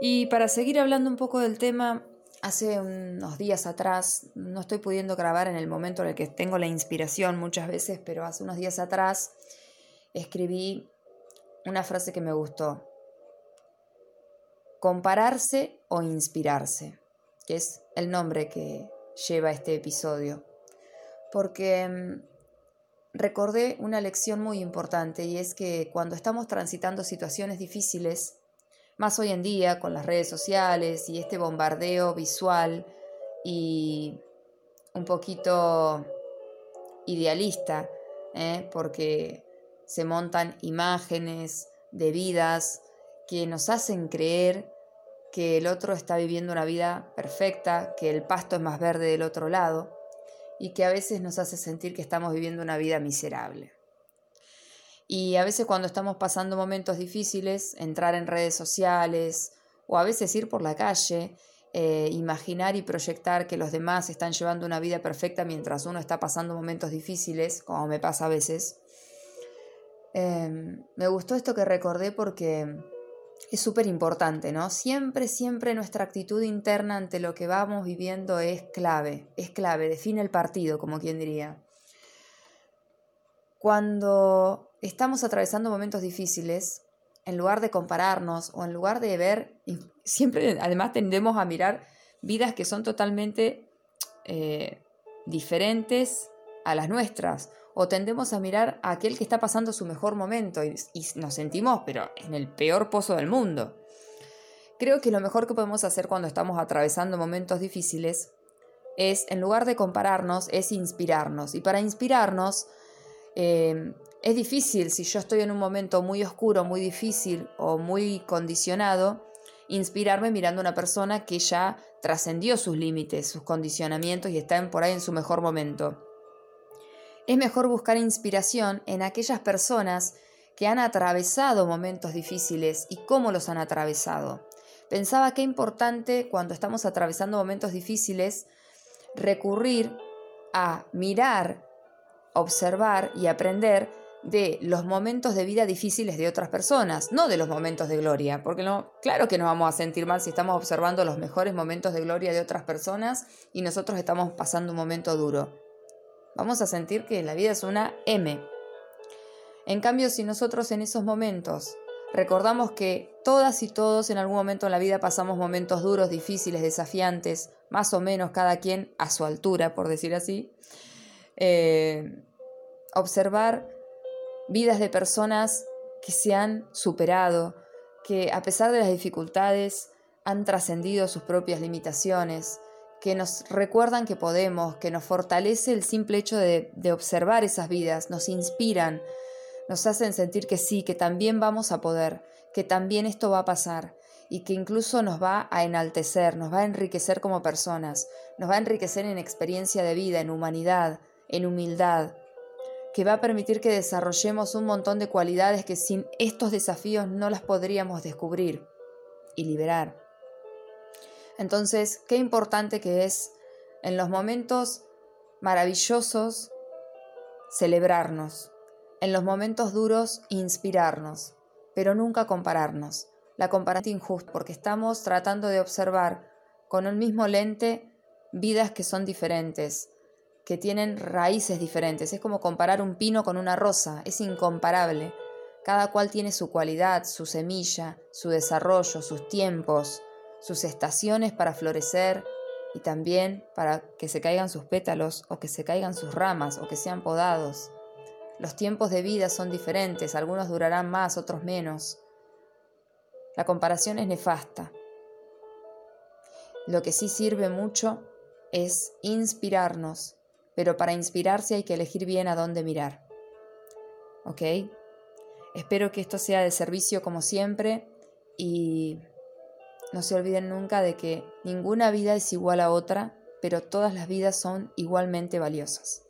Y para seguir hablando un poco del tema, hace unos días atrás, no estoy pudiendo grabar en el momento en el que tengo la inspiración muchas veces, pero hace unos días atrás escribí una frase que me gustó. Compararse o inspirarse, que es el nombre que lleva este episodio. Porque mm, recordé una lección muy importante y es que cuando estamos transitando situaciones difíciles, más hoy en día con las redes sociales y este bombardeo visual y un poquito idealista, ¿eh? porque se montan imágenes de vidas que nos hacen creer que el otro está viviendo una vida perfecta, que el pasto es más verde del otro lado y que a veces nos hace sentir que estamos viviendo una vida miserable. Y a veces cuando estamos pasando momentos difíciles, entrar en redes sociales o a veces ir por la calle, eh, imaginar y proyectar que los demás están llevando una vida perfecta mientras uno está pasando momentos difíciles, como me pasa a veces. Em, me gustó esto que recordé porque es súper importante, ¿no? Siempre, siempre nuestra actitud interna ante lo que vamos viviendo es clave, es clave, define el partido, como quien diría. Cuando estamos atravesando momentos difíciles, en lugar de compararnos o en lugar de ver, siempre además tendemos a mirar vidas que son totalmente eh, diferentes a las nuestras, o tendemos a mirar a aquel que está pasando su mejor momento y, nos sentimos, pero en el peor pozo del mundo. Creo que lo mejor que podemos hacer cuando estamos atravesando momentos difíciles es, en lugar de compararnos, es inspirarnos. Y para inspirarnos, eh, es difícil, si yo estoy en un momento muy oscuro, muy difícil o muy condicionado, inspirarme mirando a una persona que ya trascendió sus límites, sus condicionamientos y está por ahí en su mejor momento. Es mejor buscar inspiración en aquellas personas que han atravesado momentos difíciles y cómo los han atravesado. Pensaba que importante cuando estamos atravesando momentos difíciles recurrir a mirar observar y aprender de los momentos de vida difíciles de otras personas, no de los momentos de gloria, porque claro que nos vamos a sentir mal si estamos observando los mejores momentos de gloria de otras personas y nosotros estamos pasando un momento duro. Vamos a sentir que la vida es una M. En cambio, si nosotros en esos momentos recordamos que todas y todos en algún momento en la vida pasamos momentos duros, difíciles, desafiantes, más o menos cada quien a su altura, por decir así, eh, observar vidas de personas que se han superado, que a pesar de las dificultades han trascendido sus propias limitaciones, que nos recuerdan que podemos, que nos fortalece el simple hecho de, de observar esas vidas, nos inspiran, nos hacen sentir que sí, que también vamos a poder, que también esto va a pasar y que incluso nos va a enaltecer, nos va a enriquecer como personas, nos va a enriquecer en experiencia de vida, en humanidad, en humildad, que va a permitir que desarrollemos un montón de cualidades que sin estos desafíos no las podríamos descubrir y liberar. Entonces, qué importante que es en los momentos maravillosos celebrarnos, en los momentos duros inspirarnos, pero nunca compararnos. La comparación es injusta porque estamos tratando de observar con el mismo lente vidas que son diferentes, que tienen raíces diferentes. Es como comparar un pino con una rosa, es incomparable. Cada cual tiene su cualidad, su semilla, su desarrollo, sus tiempos, sus estaciones para florecer y también para que se caigan sus pétalos o que se caigan sus ramas o que sean podados. Los tiempos de vida son diferentes, algunos durarán más, otros menos. La comparación es nefasta. Lo que sí sirve mucho es inspirarnos pero para inspirarse hay que elegir bien a dónde mirar. ¿Ok? Espero que esto sea de servicio como siempre y no se olviden nunca de que ninguna vida es igual a otra, pero todas las vidas son igualmente valiosas.